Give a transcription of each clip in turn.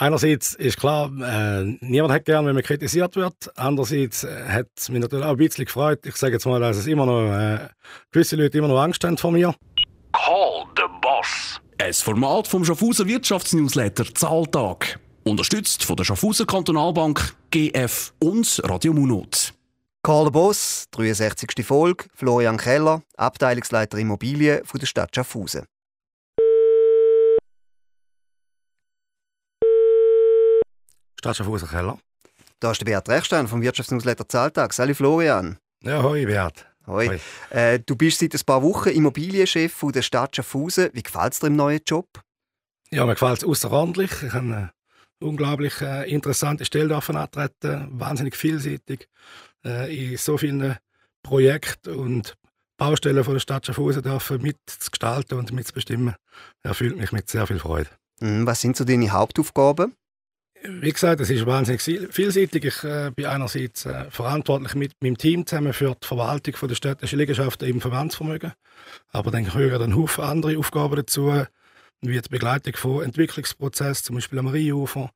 Einerseits ist klar, äh, niemand hat gern, wenn man kritisiert wird. Andererseits äh, hat es mich natürlich auch ein bisschen gefreut. Ich sage jetzt mal, dass es immer noch äh, gewisse Leute immer noch Angst haben vor mir. Call the Boss. Ein Format vom Schaffhauser Wirtschaftsnewsletter Zahltag. Unterstützt von der Schaffhauser Kantonalbank, GF und Radio Munot. Call the Boss, 63. Folge, Florian Keller, Abteilungsleiter Immobilien von der Stadt Schaffhausen. Stadt Schaffhausen Keller. Da ist der Beat Rechstein vom Wirtschaftsnewsletter Zahltag. Salut Florian. Ja, hoi Beat. Hoi. hoi. Äh, du bist seit ein paar Wochen Immobilienchef von der Stadt Schaffhausen. Wie gefällt es dir im neuen Job? Ja, mir gefällt es außerordentlich. Ich habe eine unglaublich äh, interessante Stelle antreten, wahnsinnig vielseitig äh, in so vielen Projekten und Baustellen von der Stadt Schaffhausen dürfen mitgestalten und mitzubestimmen. Erfüllt mich mit sehr viel Freude. Mhm, was sind so deine Hauptaufgaben? Wie gesagt, es ist wahnsinnig vielseitig. Ich äh, bin einerseits äh, verantwortlich mit meinem Team zusammen für die Verwaltung von der städtischen Liegenschaften im Verbandsvermögen. Aber dann gehören dann Haufen andere Aufgaben dazu, wie die Begleitung von Entwicklungsprozessen, zum Beispiel am Rheinufer,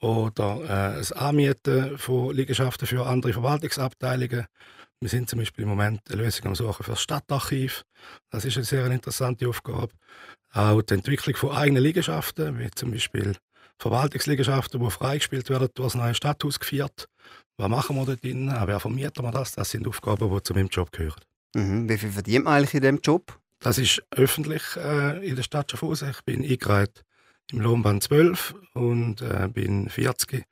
oder äh, das Anmieten von Liegenschaften für andere Verwaltungsabteilungen. Wir sind zum Beispiel im Moment eine Lösung am Suchen für das Stadtarchiv. Das ist eine sehr interessante Aufgabe. Auch die Entwicklung von eigenen Liegenschaften, wie zum Beispiel Verwaltungsliegenschaften, die freigespielt werden, durch das neue Stadthaus geführt. Was machen wir dort drin? Wer vermieten wir das? Das sind Aufgaben, die zu meinem Job gehören. Mhm. Wie viel verdient man eigentlich in diesem Job? Das ist öffentlich äh, in der Stadt Schaffhausen. Ich bin eingereiht im Lohnband 12 und äh, bin 40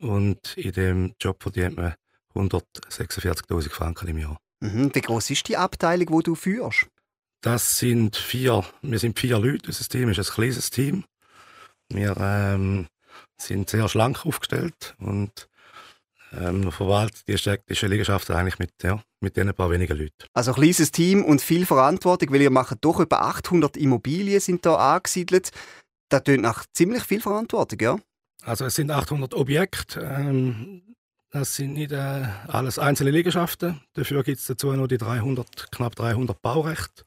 und in dem Job verdient man 146.000 Franken im Jahr. Mhm. Wie groß ist die Abteilung, die du führst? Das sind vier, wir sind vier Leute. Unser Team ist ein kleines Team. Wir ähm, sind sehr schlank aufgestellt und ähm, verwaltet die städtische Liegenschaft eigentlich mit, ja, mit diesen paar wenigen Leuten. Also ein kleines Team und viel Verantwortung, weil ihr macht doch über 800 Immobilien sind da angesiedelt. Das tönt nach ziemlich viel Verantwortung, ja? Also es sind 800 Objekte. Ähm, das sind nicht äh, alles einzelne Liegenschaften. Dafür gibt es dazu noch die 300, knapp 300 Baurechte.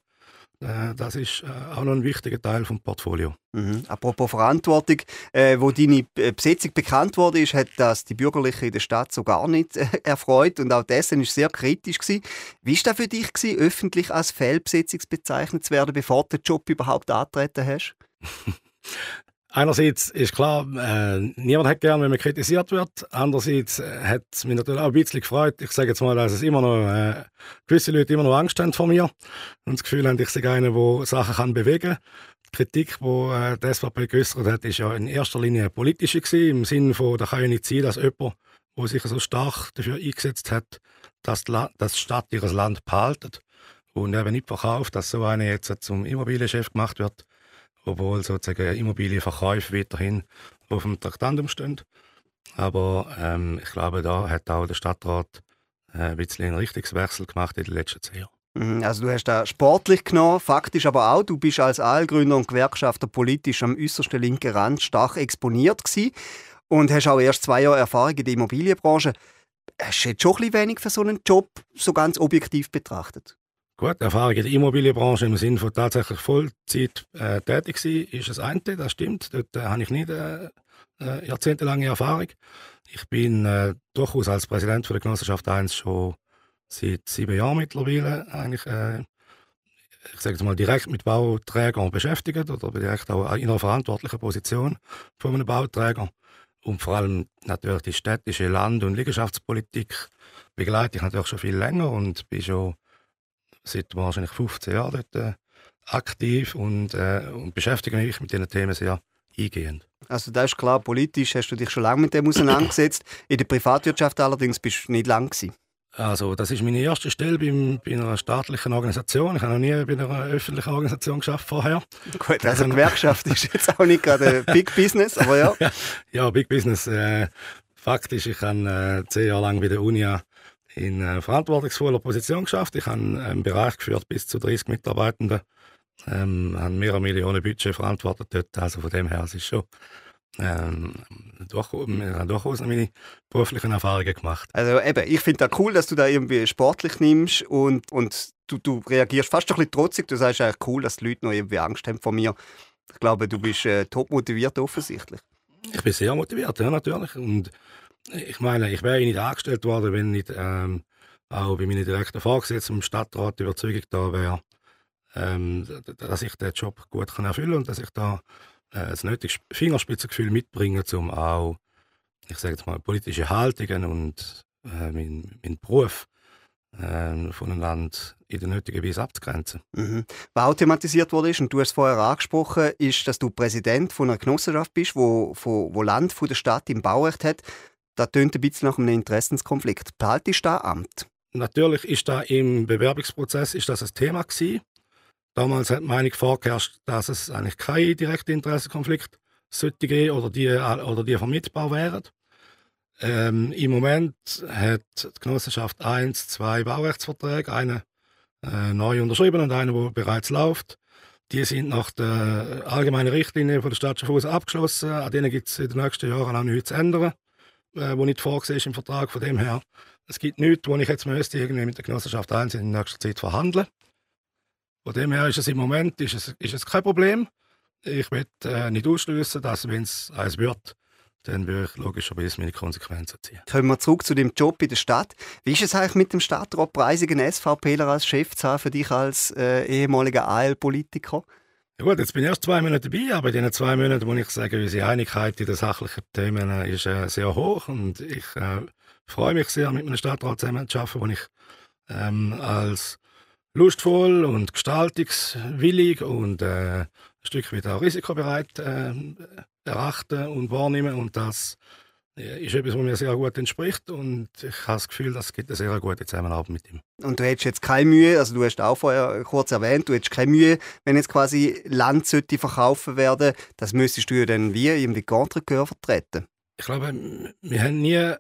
Äh, das ist äh, auch noch ein wichtiger Teil vom Portfolio. Mhm. Apropos Verantwortung, äh, wo deine äh, Besetzung bekannt wurde, ist, hat das die Bürgerlichen in der Stadt so gar nicht äh, erfreut und auch dessen ist sehr kritisch gewesen. Wie war das für dich gewesen, öffentlich als Fehlbesetzung bezeichnet zu werden, bevor du den Job überhaupt antreten hast? Einerseits ist klar, äh, niemand hat gern, wenn man kritisiert wird. Andererseits äh, hat es mich natürlich auch ein bisschen gefreut. Ich sage jetzt mal, dass es immer noch äh, gewisse Leute immer noch Angst haben vor mir und das Gefühl haben, ich sei einer, der Sachen kann bewegen kann. Die Kritik, die äh, die SVP geäußert hat, ist ja in erster Linie politische gewesen, im Sinne von, da kann ja nicht sein, dass jemand, der sich so stark dafür eingesetzt hat, dass die, dass die Stadt ihr Land behaltet und eben nicht verkauft, dass so einer jetzt zum Immobilienchef gemacht wird obwohl sozusagen Immobilienverkäufe weiterhin auf dem Traktandum stehen. Aber ähm, ich glaube, da hat auch der Stadtrat äh, ein bisschen einen Richtungswechsel gemacht in den letzten zehn Jahren. Mhm, also du hast da sportlich genommen, faktisch aber auch. Du bist als Aalgründer und Gewerkschafter politisch am äußersten linken Rand stark exponiert gewesen und hast auch erst zwei Jahre Erfahrung in der Immobilienbranche. Hast du jetzt schon ein wenig für so einen Job so ganz objektiv betrachtet? Gut, Erfahrung in der Immobilienbranche im Sinne von tatsächlich Vollzeit äh, tätig sein, ist das eine, das stimmt. Dort äh, habe ich nicht äh, äh, jahrzehntelange Erfahrung. Ich bin äh, durchaus als Präsident von der Genossenschaft 1 schon seit sieben Jahren mittlerweile eigentlich, äh, ich sage jetzt mal, direkt mit Bauträgern beschäftigt oder direkt auch in einer verantwortlichen Position von einem Bauträger. Und vor allem natürlich die städtische Land- und Liegenschaftspolitik begleite ich natürlich schon viel länger und bin schon seit wahrscheinlich 15 Jahren dort äh, aktiv und, äh, und beschäftige mich mit diesen Themen sehr eingehend. Also das ist klar, politisch hast du dich schon lange mit dem auseinandergesetzt. In der Privatwirtschaft allerdings bist du nicht lang gewesen. Also das ist meine erste Stelle beim, bei einer staatlichen Organisation. Ich habe noch nie bei einer öffentlichen Organisation geschafft vorher. Gut, also Gewerkschaft ist jetzt auch nicht gerade Big Business, aber ja. ja, Big Business. Äh, faktisch, ich habe äh, zehn Jahre lang bei der UNIA in äh, verantwortungsvoller Position geschafft. Ich habe einen Bereich geführt bis zu 30 Mitarbeitenden, ähm, habe mehrere Millionen Budget verantwortet dort. Also von dem her es ist schon ähm, durch, wir haben durchaus meine beruflichen Erfahrungen gemacht. Also eben, ich finde das cool, dass du da irgendwie sportlich nimmst und, und du, du reagierst fast ein bisschen trotzig. Du sagst eigentlich cool, dass die Leute noch irgendwie Angst haben vor mir. Ich glaube, du bist äh, top motiviert offensichtlich. Ich bin sehr motiviert, ja, natürlich. Und ich meine, ich wäre nicht angestellt worden, wenn nicht ähm, auch bei meinen direkten Vorgesetzten im Stadtrat die Überzeugung da wäre, ähm, dass ich den Job gut kann erfüllen und dass ich da äh, das nötige Fingerspitzengefühl mitbringe, um auch, ich sage jetzt mal, politische Haltungen und äh, meinen mein Beruf äh, von einem Land in der nötigen Weise abzugrenzen. Mhm. Was auch thematisiert wurde, und du hast es vorher angesprochen, ist, dass du Präsident von einer Genossenschaft bist, wo, wo, wo Land von der Stadt im Baurecht hat. Das tönt ein bisschen nach einem Interessenskonflikt. Behaltest du das Amt? Natürlich ist da im Bewerbungsprozess ist das ein Thema gewesen. Damals hat die Meinung vorgeherrscht, dass es eigentlich kein direkter Interessenkonflikt sollte geben oder die, oder die vermittelbar wären. Ähm, Im Moment hat die Genossenschaft eins, zwei Baurechtsverträge, einen äh, neu unterschrieben und einen, der bereits läuft. Die sind nach der allgemeinen Richtlinie von der Stadt Schaffhausen abgeschlossen. An denen gibt es in den nächsten Jahren auch nichts zu ändern, äh, wo nicht vorgesehen ist im Vertrag. Von dem her, es gibt nichts, wo ich jetzt müsste irgendwie mit der Genossenschaft 1 in nächster Zeit verhandeln. Von dem her ist es im Moment ist es, ist es kein Problem. Ich will äh, nicht ausschließen, dass wenn es eins wird, dann würde ich logischerweise meine Konsequenzen ziehen. Kommen wir zurück zu dem Job in der Stadt. Wie ist es eigentlich mit dem Stadtrat Preisigen SVPler als Chef zu haben für dich als äh, ehemaliger AL-Politiker? Ja gut, jetzt bin ich erst zwei Monate dabei, aber in diesen zwei Monaten muss ich sagen, unsere Einigkeit in den sachlichen Themen äh, ist äh, sehr hoch und ich äh, freue mich sehr, mit einem Stadtrat zusammen zu arbeiten, wo ich ähm, als lustvoll und gestaltungswillig und äh, ein Stück weit auch risikobereit äh, erachten und wahrnehmen. Und das ist etwas, was mir sehr gut entspricht. Und ich habe das Gefühl, das gibt eine sehr gute Zusammenarbeit mit ihm. Und du hättest jetzt keine Mühe, also du hast auch vorher kurz erwähnt, du hättest keine Mühe, wenn jetzt quasi Land sollte verkaufen werden, das müsstest du ja dann wie im Contre vertreten. Ich glaube, wir haben nie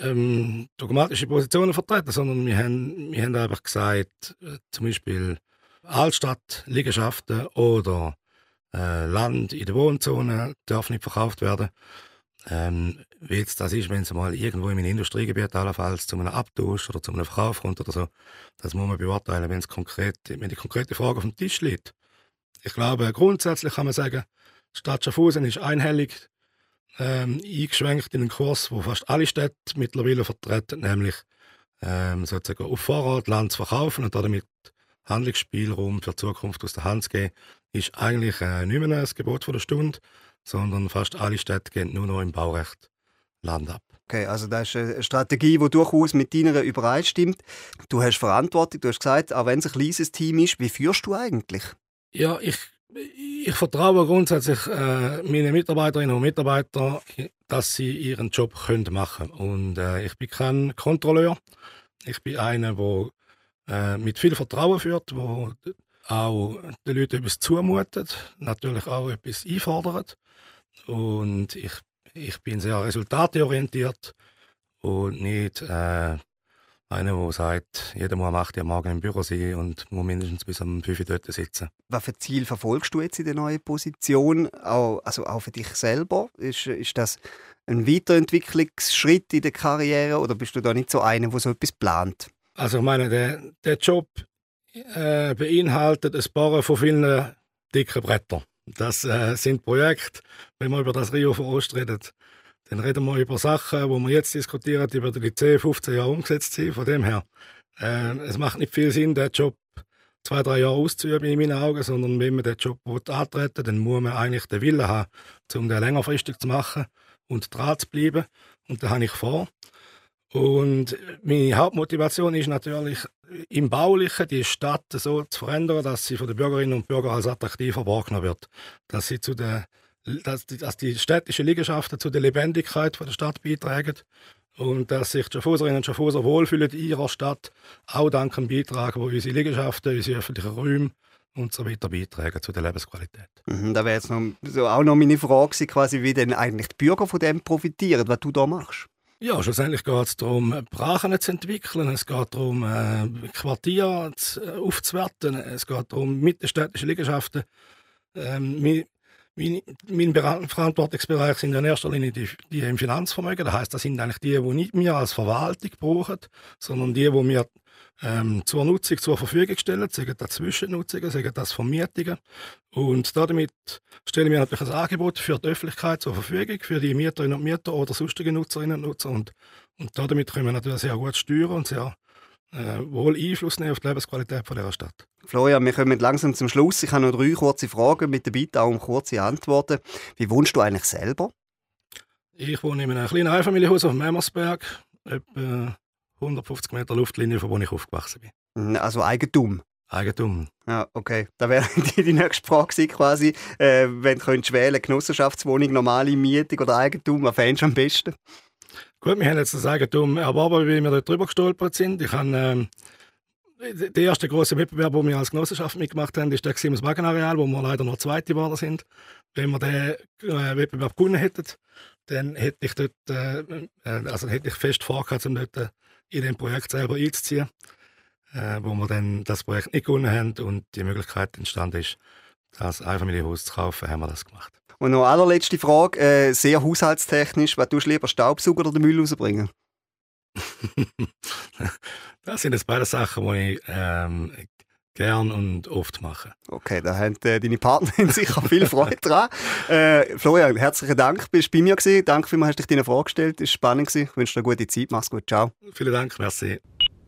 ähm, dogmatische Positionen vertreten, sondern wir haben, wir haben einfach gesagt, äh, zum Beispiel Altstadtliegenschaften oder äh, Land in der Wohnzone darf nicht verkauft werden. Ähm, wie jetzt das ist, wenn es mal irgendwo in einem Industriegebiet allenfalls zu einem Abtausch oder zu einem Verkauf kommt oder so, das muss man beurteilen, wenn es konkret, wenn die konkrete Frage auf dem Tisch liegt. Ich glaube, grundsätzlich kann man sagen, die Stadt Schaffhausen ist einhellig ähm, eingeschwenkt in einen Kurs, wo fast alle Städte mittlerweile vertreten, nämlich ähm, sozusagen auf Vorrat Land zu verkaufen und damit Handlungsspielraum für die Zukunft aus der Hand zu geben, ist eigentlich äh, nicht mehr ein Gebot von der Stunde, sondern fast alle Städte gehen nur noch im Baurecht Land ab. Okay, also das ist eine Strategie, die durchaus mit deiner übereinstimmt. Du hast Verantwortung, du hast gesagt, auch wenn es ein kleines Team ist, wie führst du eigentlich? Ja, ich, ich vertraue grundsätzlich äh, meinen Mitarbeiterinnen und Mitarbeitern, dass sie ihren Job können machen können. Und äh, ich bin kein Kontrolleur. Ich bin einer, der äh, mit viel Vertrauen führt, wo auch den Leuten etwas zumutet, natürlich auch etwas einfordert. Und ich, ich bin sehr resultatorientiert und nicht äh, einer, der sagt, jeder muss am 8 Uhr morgen im Büro sein und muss mindestens bis um 5 Uhr dort sitzen. Was für Ziel verfolgst du jetzt in der neuen Position? Auch, also auch für dich selber? Ist, ist das ein Weiterentwicklungsschritt in der Karriere oder bist du da nicht so einer, der so etwas plant? Also ich meine, der, der Job äh, beinhaltet ein paar von vielen dicken Brettern. Das äh, sind Projekte, wenn man über das Rio von Ost redet, dann reden wir über Sachen, wo wir jetzt diskutieren, die über die 10, 15 Jahre umgesetzt sind. Von dem her, äh, es macht nicht viel Sinn, den Job zwei, drei Jahre auszuüben in meinen Augen, sondern wenn man den Job antreten dann muss man eigentlich den Willen haben, um den längerfristig zu machen und dran zu bleiben. Und da habe ich vor. Und meine Hauptmotivation ist natürlich, im Baulichen die Stadt so zu verändern, dass sie von den Bürgerinnen und Bürgern als attraktiver wahrgenommen wird. Dass, sie zu der, dass, die, dass die städtischen Liegenschaften zu der Lebendigkeit der Stadt beitragen und dass sich die Schaffhauserinnen und Schaffhauser wohlfühlen in ihrer Stadt, auch dank dem Beitrag, wo unsere Liegenschaften, unsere öffentlichen Räume und so weiter beitragen zu der Lebensqualität. Mhm, da wäre jetzt noch, so auch noch meine Frage quasi, wie denn eigentlich die Bürger von dem profitieren, was du da machst. Ja, schlussendlich geht es darum, Brachen zu entwickeln. Es geht darum, äh, Quartiere zu, äh, aufzuwerten. Es geht darum, mit den städtischen Liegenschaften ähm, Mein, mein Verantwortungsbereich sind in erster Linie die, die im Finanzvermögen. Das heißt, das sind eigentlich die, die nicht wir als Verwaltung brauchen, sondern die, die wir ähm, zur Nutzung zur Verfügung stellen, sagen das Zwischennutzungen, sagen das Vermietungen. Und damit stellen wir natürlich ein Angebot für die Öffentlichkeit zur Verfügung, für die Mieterinnen und Mieter oder sonstige Nutzerinnen und Nutzer. Und, und damit können wir natürlich sehr gut steuern und sehr äh, wohl Einfluss nehmen auf die Lebensqualität von dieser Stadt. Florian, wir kommen langsam zum Schluss. Ich habe noch drei kurze Fragen mit der Bitte auch um kurze Antworten. Wie wohnst du eigentlich selber? Ich wohne in einem kleinen Einfamilienhaus auf Memmersberg, etwa 150 Meter Luftlinie, von wo ich aufgewachsen bin. Mhm, also Eigentum? Eigentum. Ja, okay. Da wäre die, die nächste Frage quasi, äh, wenn du könntest wählen Genossenschaftswohnung, normale Mietung oder Eigentum, was fändest du am besten? Gut, wir haben jetzt das Eigentum erworben, wie wir dort drüber gestolpert sind. Ich habe, ähm, der erste große Wettbewerb, den wir als Genossenschaft mitgemacht haben, ist der im Wagenareal, wo wir leider noch Zweite geworden sind. Wenn wir den äh, Wettbewerb gewonnen hätten, dann hätte ich dort, äh, äh also hätte ich fest vorgehabt, um dort äh, in dem Projekt selber einzuziehen, äh, wo wir dann das Projekt nicht gewonnen haben und die Möglichkeit entstanden ist, das Einfamilienhaus zu kaufen, haben wir das gemacht. Und noch allerletzte Frage, äh, sehr haushaltstechnisch, was tust du lieber Staubsauger oder den Müll rausbringen? das sind jetzt beide Sachen, die ich ähm, gern und oft mache. Okay, da haben äh, deine Partnerin sicher viel Freude dran. Äh, Florian, herzlichen Dank, bist du bei mir gewesen. Danke vielmals, hast du dich deine Frage gestellt. Es war spannend. Gewesen. Ich wünsche dir eine gute Zeit. Mach's gut. Ciao. Vielen Dank. Merci.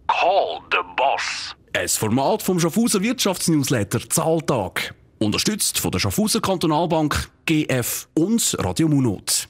Call the Boss. Ein Format vom Schaffhauser Wirtschaftsnewsletter Zahltag. Unterstützt von der Schaffhauser Kantonalbank, GF und Radio Munot.